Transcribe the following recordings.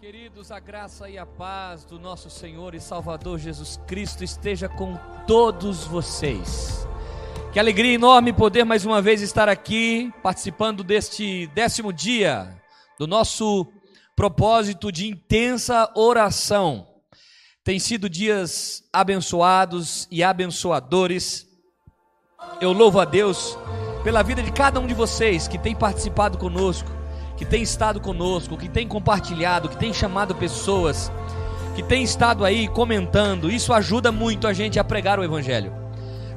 Queridos, a graça e a paz do nosso Senhor e Salvador Jesus Cristo esteja com todos vocês. Que alegria enorme poder mais uma vez estar aqui participando deste décimo dia do nosso propósito de intensa oração. Tem sido dias abençoados e abençoadores. Eu louvo a Deus pela vida de cada um de vocês que tem participado conosco que tem estado conosco, que tem compartilhado, que tem chamado pessoas, que tem estado aí comentando. Isso ajuda muito a gente a pregar o Evangelho.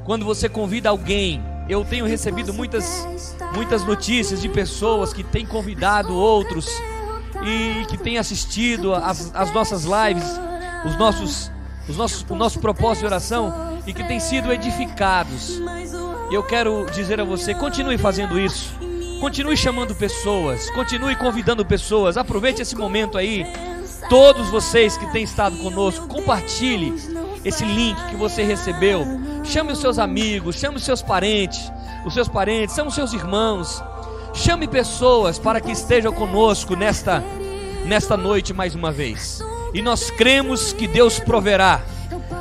Quando você convida alguém, eu tenho recebido muitas, muitas notícias de pessoas que têm convidado outros e que têm assistido as, as nossas lives, os nossos, os nossos, o nosso propósito de oração e que têm sido edificados. Eu quero dizer a você, continue fazendo isso Continue chamando pessoas, continue convidando pessoas. Aproveite esse momento aí. Todos vocês que têm estado conosco, compartilhe esse link que você recebeu. Chame os seus amigos, chame os seus parentes, os seus parentes, são os seus irmãos. Chame pessoas para que estejam conosco nesta nesta noite mais uma vez. E nós cremos que Deus proverá.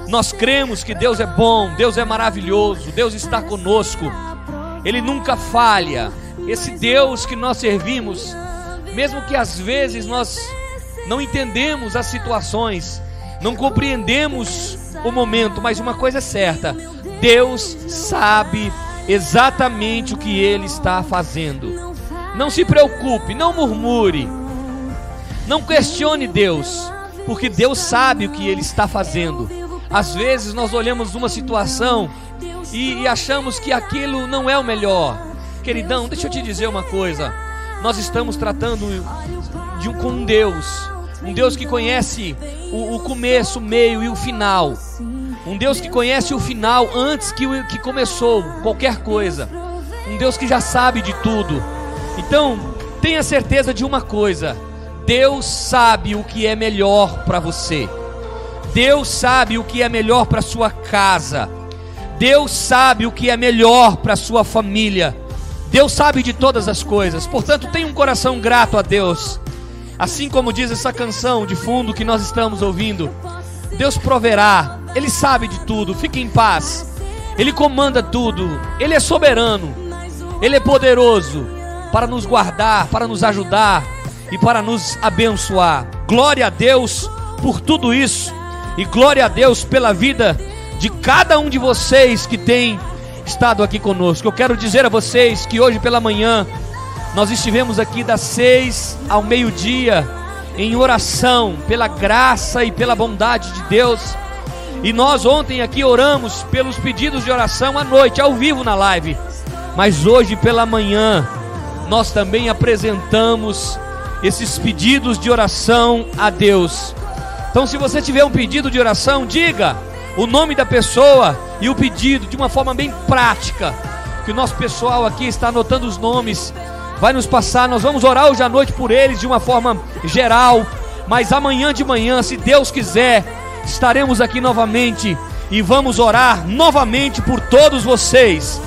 Nós cremos que Deus é bom, Deus é maravilhoso, Deus está conosco. Ele nunca falha esse Deus que nós servimos, mesmo que às vezes nós não entendemos as situações, não compreendemos o momento, mas uma coisa é certa: Deus sabe exatamente o que Ele está fazendo. Não se preocupe, não murmure, não questione Deus, porque Deus sabe o que Ele está fazendo. Às vezes nós olhamos uma situação e, e achamos que aquilo não é o melhor Queridão, deixa eu te dizer uma coisa. Nós estamos tratando de um, com Deus, um Deus que conhece o, o começo, o meio e o final. Um Deus que conhece o final antes que, que começou qualquer coisa. Um Deus que já sabe de tudo. Então, tenha certeza de uma coisa: Deus sabe o que é melhor para você. Deus sabe o que é melhor para sua casa. Deus sabe o que é melhor para sua família. Deus sabe de todas as coisas, portanto, tenha um coração grato a Deus. Assim como diz essa canção de fundo que nós estamos ouvindo, Deus proverá, Ele sabe de tudo, fique em paz, Ele comanda tudo, Ele é soberano, Ele é poderoso para nos guardar, para nos ajudar e para nos abençoar. Glória a Deus por tudo isso e glória a Deus pela vida de cada um de vocês que tem estado aqui conosco. Eu quero dizer a vocês que hoje pela manhã nós estivemos aqui das seis ao meio-dia em oração pela graça e pela bondade de Deus. E nós ontem aqui oramos pelos pedidos de oração à noite, ao vivo na live. Mas hoje pela manhã nós também apresentamos esses pedidos de oração a Deus. Então, se você tiver um pedido de oração, diga o nome da pessoa e o pedido de uma forma bem prática. Que o nosso pessoal aqui está anotando os nomes, vai nos passar. Nós vamos orar hoje à noite por eles de uma forma geral, mas amanhã de manhã, se Deus quiser, estaremos aqui novamente e vamos orar novamente por todos vocês.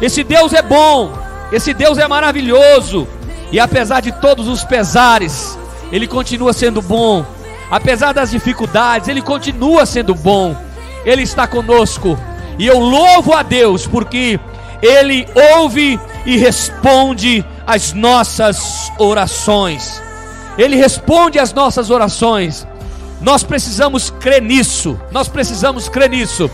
Esse Deus é bom, esse Deus é maravilhoso, e apesar de todos os pesares, Ele continua sendo bom. Apesar das dificuldades, Ele continua sendo bom. Ele está conosco. E eu louvo a Deus porque Ele ouve e responde as nossas orações. Ele responde as nossas orações. Nós precisamos crer nisso. Nós precisamos crer nisso.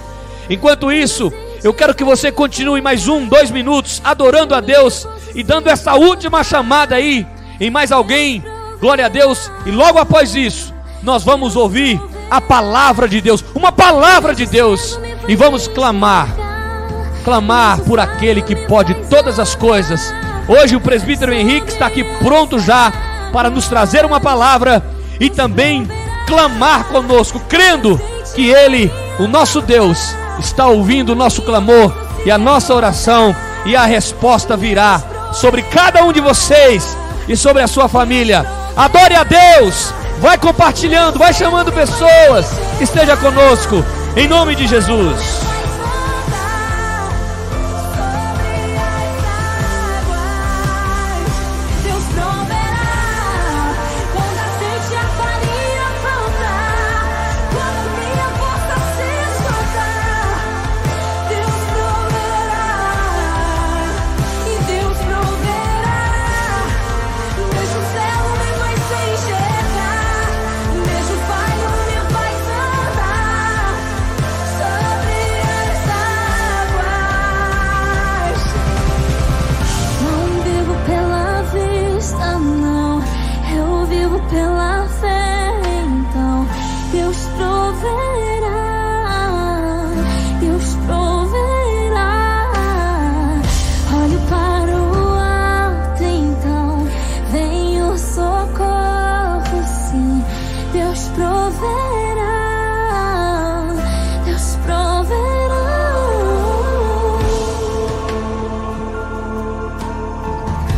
Enquanto isso, eu quero que você continue mais um, dois minutos adorando a Deus e dando essa última chamada aí em mais alguém. Glória a Deus. E logo após isso, nós vamos ouvir a palavra de Deus, uma palavra de Deus, e vamos clamar, clamar por aquele que pode todas as coisas. Hoje o presbítero Henrique está aqui pronto já para nos trazer uma palavra e também clamar conosco, crendo que Ele, o nosso Deus, está ouvindo o nosso clamor e a nossa oração, e a resposta virá sobre cada um de vocês e sobre a sua família. Adore a Deus, Vai compartilhando, vai chamando pessoas. Esteja conosco, em nome de Jesus.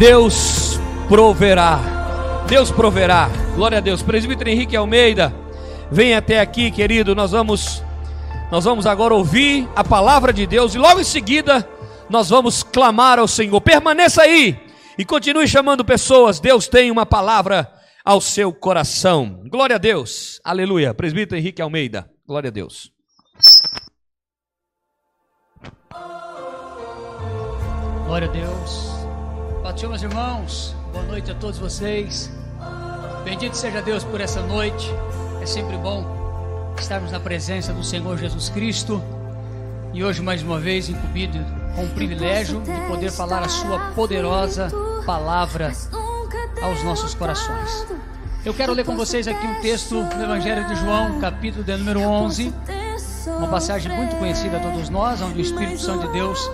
Deus proverá. Deus proverá. Glória a Deus. Presbítero Henrique Almeida, vem até aqui, querido. Nós vamos nós vamos agora ouvir a palavra de Deus e logo em seguida nós vamos clamar ao Senhor. Permaneça aí e continue chamando pessoas. Deus tem uma palavra ao seu coração. Glória a Deus. Aleluia. Presbítero Henrique Almeida. Glória a Deus. Glória a Deus. Senhor, meus irmãos. Boa noite a todos vocês. Bendito seja Deus por essa noite. É sempre bom estarmos na presença do Senhor Jesus Cristo. E hoje, mais uma vez, incumbido com o privilégio de poder falar a Sua poderosa palavra aos nossos corações. Eu quero ler com vocês aqui um texto do Evangelho de João, capítulo de número 11, uma passagem muito conhecida a todos nós, onde o Espírito Santo de Deus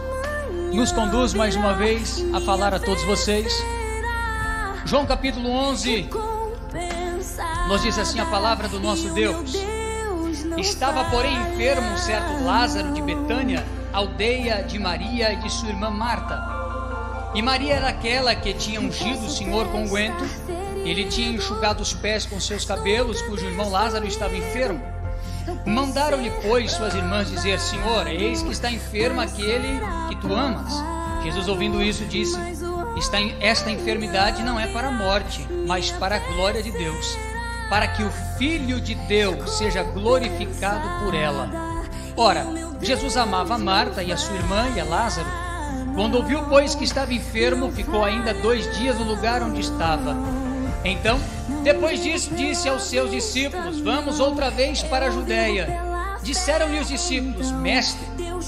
nos conduz mais uma vez a falar a todos vocês. João capítulo 11 nos diz assim a palavra do nosso Deus. Estava, porém, enfermo um certo Lázaro de Betânia, aldeia de Maria e de sua irmã Marta. E Maria era aquela que tinha ungido o Senhor com guento. Ele tinha enxugado os pés com seus cabelos, cujo irmão Lázaro estava enfermo. Mandaram-lhe, pois, suas irmãs dizer: Senhor, eis que está enfermo aquele que tu amas. Jesus, ouvindo isso, disse: Esta enfermidade não é para a morte, mas para a glória de Deus para que o Filho de Deus seja glorificado por ela. Ora, Jesus amava Marta e a sua irmã e a Lázaro. Quando ouviu, pois, que estava enfermo, ficou ainda dois dias no lugar onde estava. Então, depois disso, disse aos seus discípulos: Vamos outra vez para a Judéia. Disseram-lhe os discípulos: Mestre,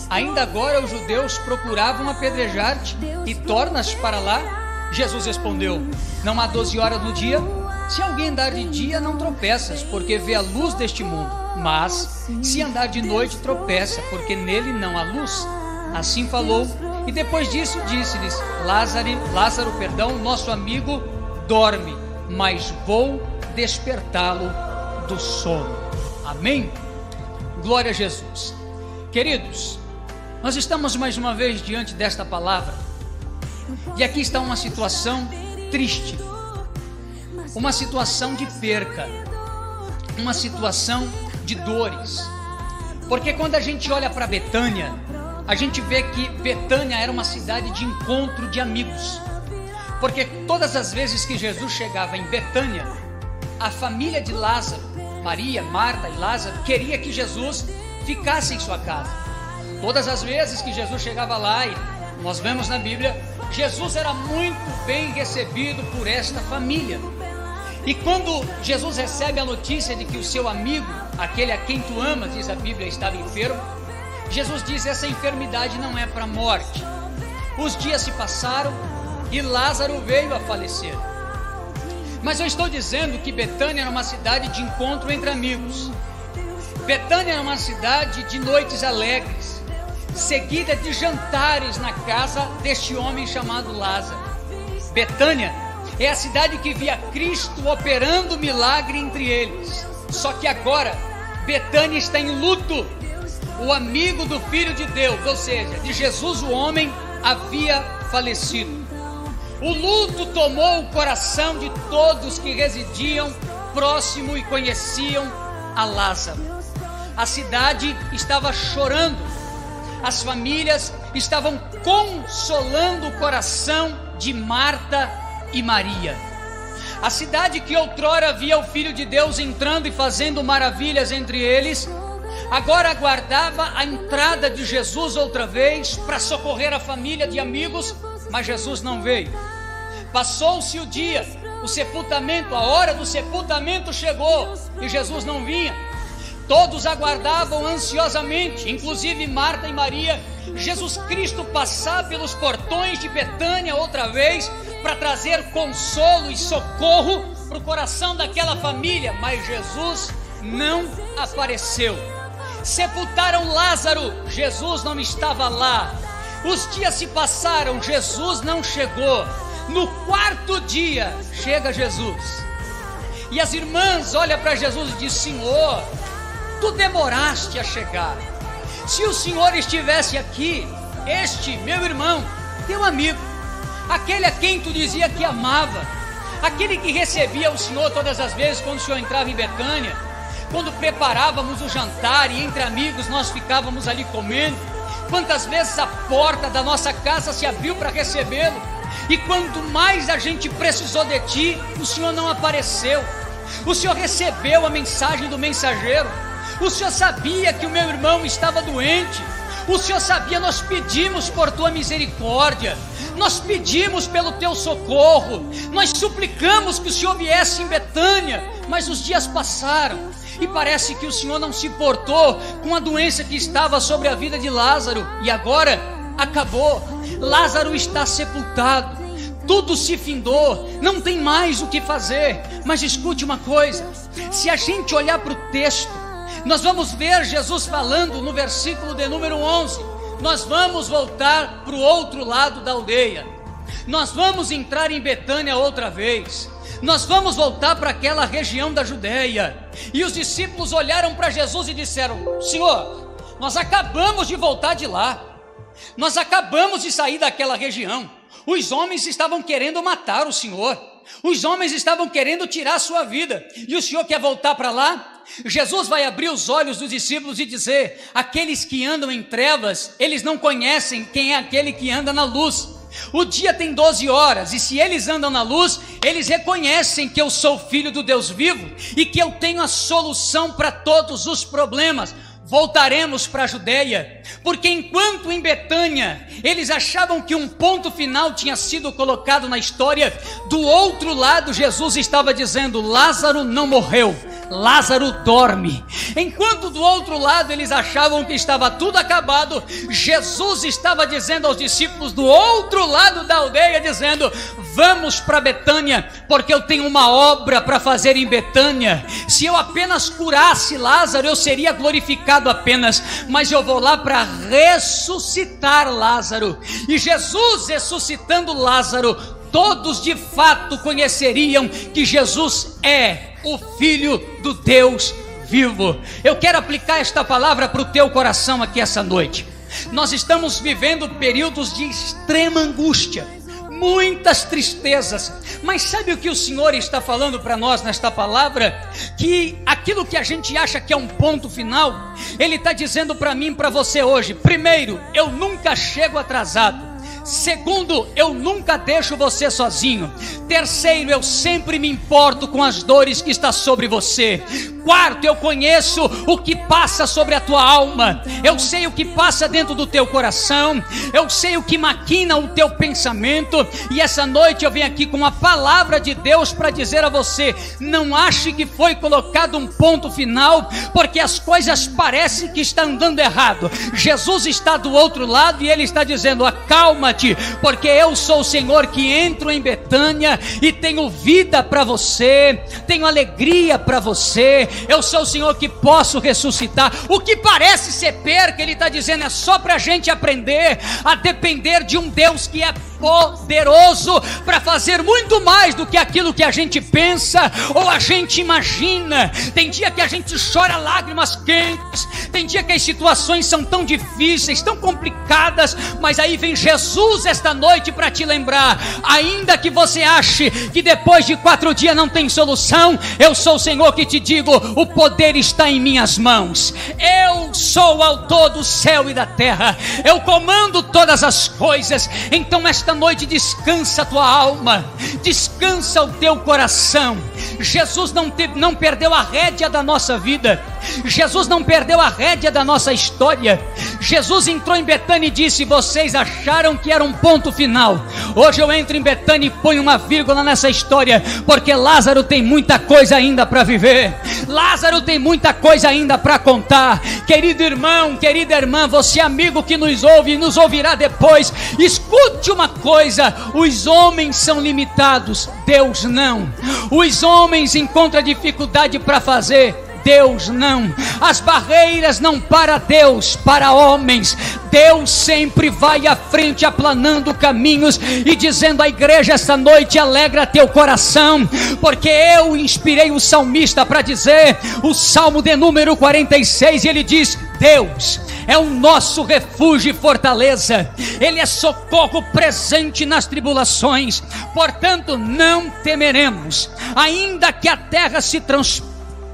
ainda agora os judeus procuravam apedrejar-te e tornas para lá? Jesus respondeu: Não há doze horas no dia? Se alguém andar de dia, não tropeças, porque vê a luz deste mundo. Mas, se andar de noite, tropeça, porque nele não há luz. Assim falou, e depois disso disse-lhes: Lázaro, Lázaro, perdão, nosso amigo dorme, mas vou despertá-lo do sono. Amém? Glória a Jesus. Queridos, nós estamos mais uma vez diante desta palavra. E aqui está uma situação triste uma situação de perca, uma situação de dores. Porque quando a gente olha para Betânia, a gente vê que Betânia era uma cidade de encontro de amigos. Porque todas as vezes que Jesus chegava em Betânia, a família de Lázaro, Maria, Marta e Lázaro, queria que Jesus ficasse em sua casa. Todas as vezes que Jesus chegava lá, e nós vemos na Bíblia, Jesus era muito bem recebido por esta família. E quando Jesus recebe a notícia de que o seu amigo, aquele a quem tu amas, diz a Bíblia, estava enfermo, Jesus diz: essa enfermidade não é para a morte. Os dias se passaram e Lázaro veio a falecer. Mas eu estou dizendo que Betânia era uma cidade de encontro entre amigos. Betânia era uma cidade de noites alegres, seguida de jantares na casa deste homem chamado Lázaro. Betânia é a cidade que via Cristo operando milagre entre eles. Só que agora, Betânia está em luto. O amigo do Filho de Deus, ou seja, de Jesus, o homem, havia falecido. O luto tomou o coração de todos que residiam próximo e conheciam a Lázaro. A cidade estava chorando, as famílias estavam consolando o coração de Marta e Maria. A cidade que outrora via o Filho de Deus entrando e fazendo maravilhas entre eles, agora aguardava a entrada de Jesus outra vez para socorrer a família de amigos, mas Jesus não veio. Passou-se o dia, o sepultamento, a hora do sepultamento chegou e Jesus não vinha. Todos aguardavam ansiosamente, inclusive Marta e Maria, Jesus Cristo passar pelos portões de Betânia outra vez para trazer consolo e socorro para o coração daquela família, mas Jesus não apareceu. Sepultaram Lázaro, Jesus não estava lá. Os dias se passaram, Jesus não chegou. No quarto dia, chega Jesus. E as irmãs olham para Jesus e dizem: Senhor, tu demoraste a chegar. Se o Senhor estivesse aqui, este meu irmão, teu amigo, aquele a quem tu dizia que amava, aquele que recebia o Senhor todas as vezes quando o Senhor entrava em Betânia, quando preparávamos o jantar e entre amigos nós ficávamos ali comendo, quantas vezes a porta da nossa casa se abriu para recebê-lo, e quanto mais a gente precisou de ti, o Senhor não apareceu. O Senhor recebeu a mensagem do mensageiro. O Senhor sabia que o meu irmão estava doente. O Senhor sabia, nós pedimos por tua misericórdia, nós pedimos pelo teu socorro, nós suplicamos que o Senhor viesse em Betânia, mas os dias passaram e parece que o Senhor não se portou com a doença que estava sobre a vida de Lázaro e agora acabou. Lázaro está sepultado tudo se findou, não tem mais o que fazer. Mas escute uma coisa: se a gente olhar para o texto, nós vamos ver Jesus falando no versículo de número 11: nós vamos voltar para o outro lado da aldeia, nós vamos entrar em Betânia outra vez. Nós vamos voltar para aquela região da Judéia. E os discípulos olharam para Jesus e disseram: Senhor, nós acabamos de voltar de lá. Nós acabamos de sair daquela região. Os homens estavam querendo matar o Senhor. Os homens estavam querendo tirar a sua vida. E o Senhor quer voltar para lá? Jesus vai abrir os olhos dos discípulos e dizer: aqueles que andam em trevas, eles não conhecem quem é aquele que anda na luz. O dia tem 12 horas, e se eles andam na luz, eles reconhecem que eu sou filho do Deus vivo e que eu tenho a solução para todos os problemas. Voltaremos para a Judéia, porque enquanto em Betânia eles achavam que um ponto final tinha sido colocado na história, do outro lado Jesus estava dizendo: Lázaro não morreu, Lázaro dorme. Enquanto do outro lado eles achavam que estava tudo acabado, Jesus estava dizendo aos discípulos do outro lado da aldeia, dizendo: Vamos para Betânia, porque eu tenho uma obra para fazer em Betânia. Se eu apenas curasse Lázaro, eu seria glorificado apenas, mas eu vou lá para ressuscitar Lázaro. E Jesus ressuscitando Lázaro, todos de fato conheceriam que Jesus é o Filho do Deus vivo. Eu quero aplicar esta palavra para o teu coração aqui essa noite. Nós estamos vivendo períodos de extrema angústia, muitas tristezas, mas sabe o que o Senhor está falando para nós nesta palavra? Que aquilo que a gente acha que é um ponto final, Ele está dizendo para mim e para você hoje: primeiro, eu nunca chego atrasado. Segundo, eu nunca deixo você sozinho. Terceiro, eu sempre me importo com as dores que está sobre você. Quarto, eu conheço o que passa sobre a tua alma. Eu sei o que passa dentro do teu coração. Eu sei o que maquina o teu pensamento. E essa noite eu venho aqui com uma palavra de Deus para dizer a você: não ache que foi colocado um ponto final, porque as coisas parecem que estão andando errado. Jesus está do outro lado e ele está dizendo: porque eu sou o Senhor que entro em Betânia e tenho vida para você, tenho alegria para você eu sou o Senhor que posso ressuscitar. O que parece ser perca, Ele está dizendo, é só para a gente aprender a depender de um Deus que é poderoso para fazer muito mais do que aquilo que a gente pensa ou a gente imagina. Tem dia que a gente chora lágrimas quentes, tem dia que as situações são tão difíceis, tão complicadas, mas aí vem Jesus esta noite para te lembrar: ainda que você ache que depois de quatro dias não tem solução, eu sou o Senhor que te digo: o poder está em minhas mãos. Eu sou o autor do céu e da terra, eu comando todas as coisas. Então, esta esta noite descansa a tua alma, descansa o teu coração. Jesus não, te, não perdeu a rédea da nossa vida, Jesus não perdeu a rédea da nossa história, Jesus entrou em Betânia e disse: Vocês acharam que era um ponto final. Hoje eu entro em Betânia e ponho uma vírgula nessa história, porque Lázaro tem muita coisa ainda para viver. Lázaro tem muita coisa ainda para contar. Querido irmão, querida irmã, você amigo que nos ouve e nos ouvirá depois, escute uma coisa: os homens são limitados, Deus não. Os homens encontram dificuldade para fazer, Deus não. As barreiras não para Deus, para homens. Deus sempre vai à frente, aplanando caminhos e dizendo à igreja esta noite: alegra teu coração, porque eu inspirei o salmista para dizer, o salmo de número 46, e ele diz: Deus é o nosso refúgio e fortaleza, Ele é socorro presente nas tribulações, portanto não temeremos, ainda que a terra se transforme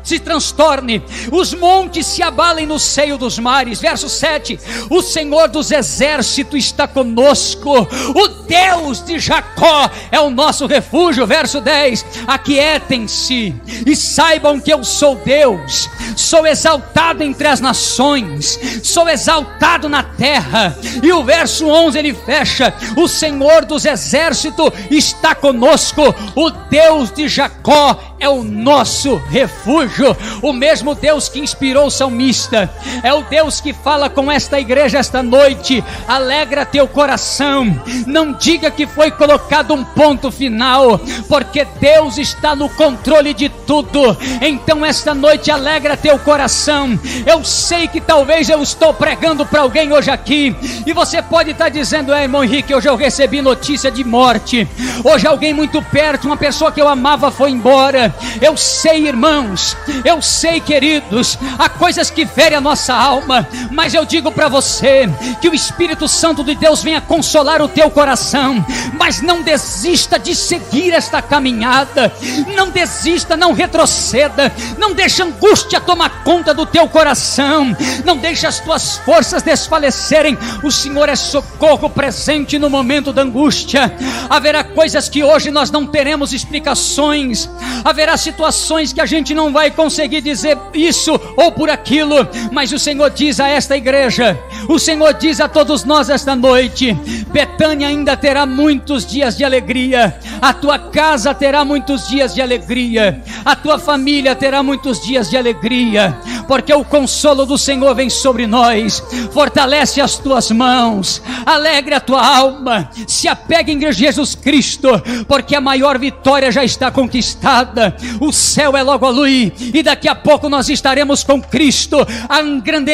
se transtorne, os montes se abalem no seio dos mares. Verso 7: O Senhor dos exércitos está conosco, o Deus de Jacó é o nosso refúgio. Verso 10: Aquietem-se e saibam que eu sou Deus, sou exaltado entre as nações, sou exaltado na terra. E o verso 11 ele fecha: O Senhor dos exércitos está conosco, o Deus de Jacó é o nosso refúgio. O mesmo Deus que inspirou o salmista, é o Deus que fala com esta igreja esta noite. Alegra teu coração, não diga que foi colocado um ponto final, porque Deus está no controle de tudo. Então, esta noite, alegra teu coração. Eu sei que talvez eu estou pregando para alguém hoje aqui, e você pode estar dizendo, é, irmão Henrique, hoje eu recebi notícia de morte. Hoje alguém muito perto, uma pessoa que eu amava, foi embora. Eu sei, irmãos, eu sei, queridos, há coisas que ferem a nossa alma, mas eu digo para você que o Espírito Santo de Deus venha consolar o teu coração, mas não desista de seguir esta caminhada, não desista, não retroceda, não deixe angústia tomar conta do teu coração, não deixe as tuas forças desfalecerem. O Senhor é socorro presente no momento da angústia. Haverá coisas que hoje nós não teremos explicações, haverá situações que a gente não vai conseguir dizer isso ou por aquilo, mas o Senhor diz a esta igreja, o Senhor diz a todos nós esta noite: Betânia ainda terá muitos dias de alegria, a tua casa terá muitos dias de alegria, a tua família terá muitos dias de alegria, porque o consolo do Senhor vem sobre nós, fortalece as tuas mãos, alegre a tua alma, se apegue em Jesus Cristo, porque a maior vitória já está conquistada o céu é logo ali, e daqui a pouco nós estaremos com Cristo,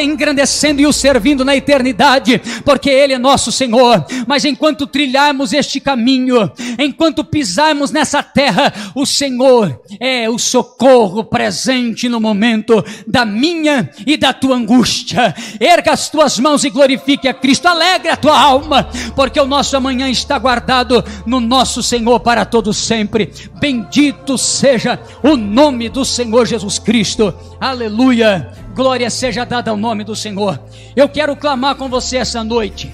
engrandecendo e o servindo na eternidade, porque Ele é nosso Senhor. Mas enquanto trilharmos este caminho, enquanto pisarmos nessa terra, o Senhor é o socorro presente no momento da minha e da tua angústia. Erga as tuas mãos e glorifique a Cristo, alegre a tua alma, porque o nosso amanhã está guardado no nosso Senhor para todo sempre. Bendito seja seja o nome do Senhor Jesus Cristo. Aleluia. Glória seja dada ao nome do Senhor. Eu quero clamar com você essa noite.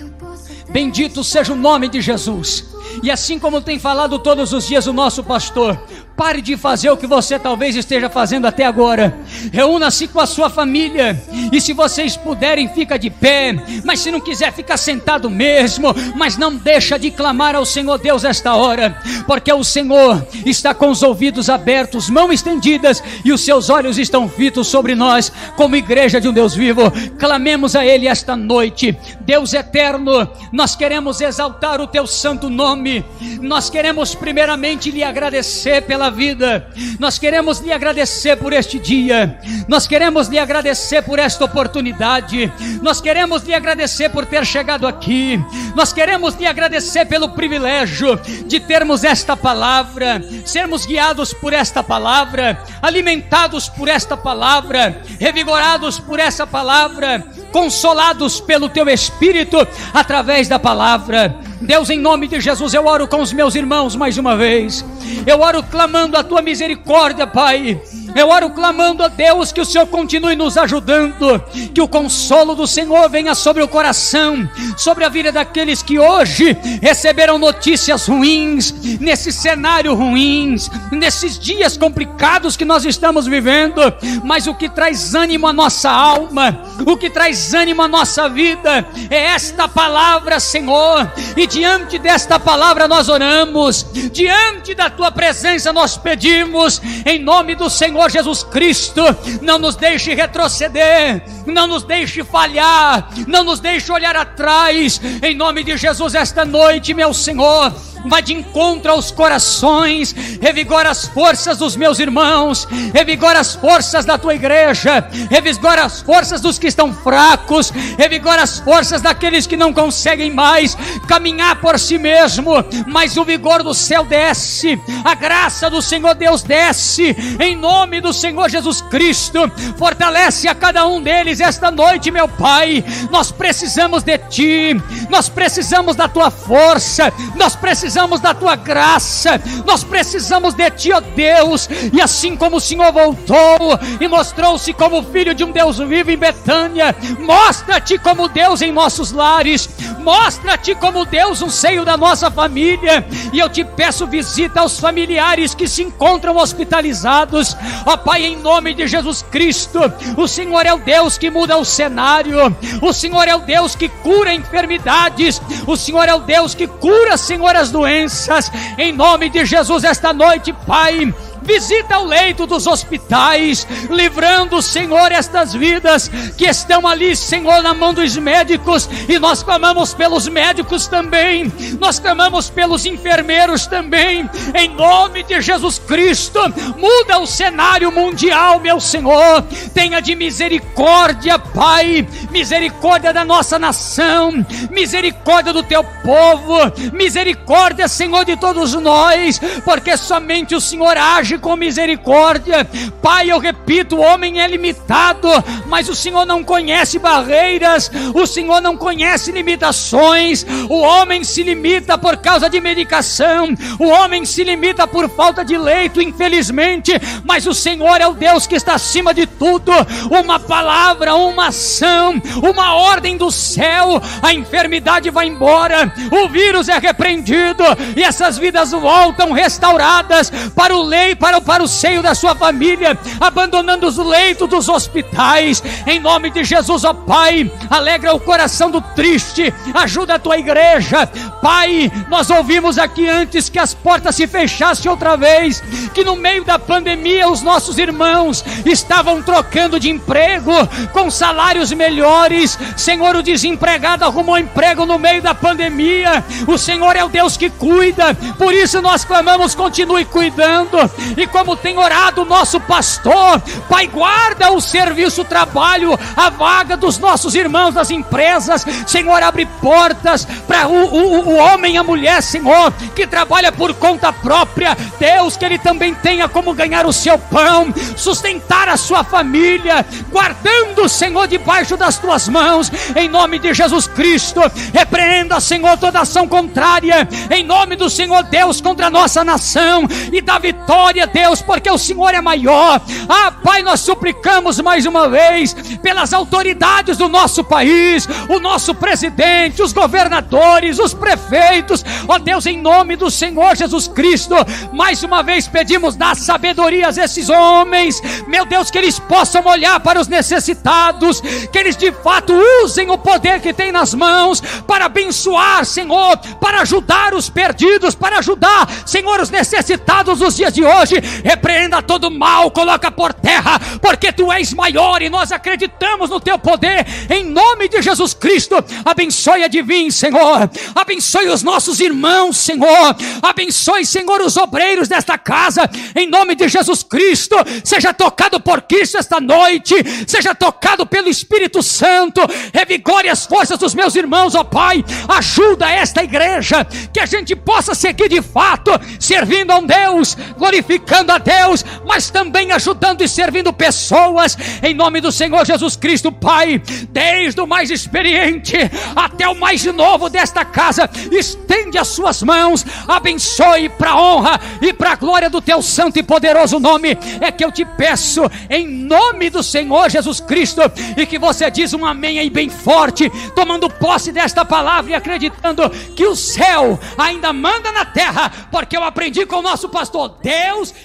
Bendito seja o nome de Jesus. E assim como tem falado todos os dias o nosso pastor, Pare de fazer o que você talvez esteja fazendo até agora. Reúna-se com a sua família. E se vocês puderem, fica de pé. Mas se não quiser, fica sentado mesmo. Mas não deixa de clamar ao Senhor Deus esta hora. Porque o Senhor está com os ouvidos abertos, mãos estendidas, e os seus olhos estão fitos sobre nós, como igreja de um Deus vivo. Clamemos a Ele esta noite. Deus eterno, nós queremos exaltar o teu santo nome. Nós queremos primeiramente lhe agradecer pela vida. Nós queremos lhe agradecer por este dia. Nós queremos lhe agradecer por esta oportunidade. Nós queremos lhe agradecer por ter chegado aqui. Nós queremos lhe agradecer pelo privilégio de termos esta palavra, sermos guiados por esta palavra, alimentados por esta palavra, revigorados por essa palavra, consolados pelo teu espírito através da palavra. Deus, em nome de Jesus, eu oro com os meus irmãos mais uma vez. Eu oro clamando a tua misericórdia, Pai Eu oro clamando a Deus que o Senhor continue nos ajudando, que o consolo do Senhor venha sobre o coração, sobre a vida daqueles que hoje receberam notícias ruins, nesse cenário ruins, nesses dias complicados que nós estamos vivendo, mas o que traz ânimo à nossa alma, o que traz ânimo à nossa vida é esta palavra, Senhor. E diante desta palavra nós oramos, diante da tua presença nós pedimos, em nome do Senhor Jesus Cristo, não nos deixe retroceder, não nos deixe falhar, não nos deixe olhar atrás, em nome de Jesus, esta noite, meu Senhor vai de encontro aos corações, revigora as forças dos meus irmãos, revigora as forças da tua igreja, revigora as forças dos que estão fracos, revigora as forças daqueles que não conseguem mais caminhar por si mesmo, mas o vigor do céu desce, a graça do Senhor Deus desce, em nome do Senhor Jesus Cristo, fortalece a cada um deles esta noite, meu Pai. Nós precisamos de Ti, nós precisamos da Tua força, nós precisamos precisamos da tua graça, nós precisamos de ti, ó Deus. E assim como o Senhor voltou e mostrou-se como filho de um Deus vivo em Betânia, mostra-te como Deus em nossos lares, mostra-te como Deus no seio da nossa família. E eu te peço visita aos familiares que se encontram hospitalizados, ó Pai, em nome de Jesus Cristo. O Senhor é o Deus que muda o cenário, o Senhor é o Deus que cura enfermidades, o Senhor é o Deus que cura, Senhor, as doenças em nome de Jesus, esta noite, Pai visita o leito dos hospitais, livrando, Senhor, estas vidas que estão ali, Senhor, na mão dos médicos, e nós clamamos pelos médicos também, nós clamamos pelos enfermeiros também, em nome de Jesus Cristo, muda o cenário mundial, meu Senhor, tenha de misericórdia, Pai, misericórdia da nossa nação, misericórdia do teu povo, misericórdia, Senhor, de todos nós, porque somente o Senhor age com misericórdia. Pai, eu repito, o homem é limitado, mas o Senhor não conhece barreiras, o Senhor não conhece limitações. O homem se limita por causa de medicação, o homem se limita por falta de leito, infelizmente, mas o Senhor é o Deus que está acima de tudo. Uma palavra, uma ação, uma ordem do céu, a enfermidade vai embora, o vírus é repreendido e essas vidas voltam restauradas para o leito para, o seio da sua família, abandonando os leitos dos hospitais, em nome de Jesus, ó Pai, alegra o coração do triste, ajuda a tua igreja, Pai. Nós ouvimos aqui antes que as portas se fechassem outra vez, que no meio da pandemia os nossos irmãos estavam trocando de emprego com salários melhores. Senhor, o desempregado arrumou emprego no meio da pandemia. O Senhor é o Deus que cuida, por isso nós clamamos, continue cuidando e como tem orado o nosso pastor, Pai, guarda o serviço, o trabalho, a vaga dos nossos irmãos das empresas, Senhor, abre portas para o, o, o homem e a mulher, Senhor, que trabalha por conta própria, Deus, que ele também tenha como ganhar o seu pão, sustentar a sua família, guardando, Senhor, debaixo das tuas mãos, em nome de Jesus Cristo, repreenda, Senhor, toda ação contrária, em nome do Senhor Deus, contra a nossa nação, e da vitória Deus, porque o Senhor é maior. Ah, Pai, nós suplicamos mais uma vez pelas autoridades do nosso país, o nosso presidente, os governadores, os prefeitos. Ó oh, Deus, em nome do Senhor Jesus Cristo, mais uma vez pedimos dar sabedoria a esses homens. Meu Deus, que eles possam olhar para os necessitados, que eles de fato usem o poder que têm nas mãos para abençoar, Senhor, para ajudar os perdidos, para ajudar, Senhor, os necessitados dos dias de hoje repreenda todo mal, coloca por terra, porque tu és maior e nós acreditamos no teu poder, em nome de Jesus Cristo. Abençoe a divina, Senhor, abençoe os nossos irmãos, Senhor, abençoe, Senhor, os obreiros desta casa, em nome de Jesus Cristo. Seja tocado por Cristo esta noite, seja tocado pelo Espírito Santo, revigore as forças dos meus irmãos, ó Pai, ajuda esta igreja, que a gente possa seguir de fato, servindo a um Deus, glorificando glorificando a Deus, mas também ajudando e servindo pessoas, em nome do Senhor Jesus Cristo, Pai, desde o mais experiente até o mais novo desta casa, estende as suas mãos, abençoe para a honra e para a glória do teu santo e poderoso nome, é que eu te peço, em nome do Senhor Jesus Cristo, e que você diz um amém aí bem forte, tomando posse desta palavra e acreditando que o céu ainda manda na terra, porque eu aprendi com o nosso pastor: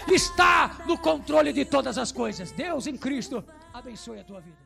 Deus está no controle de todas as coisas. Deus em Cristo abençoe a tua vida.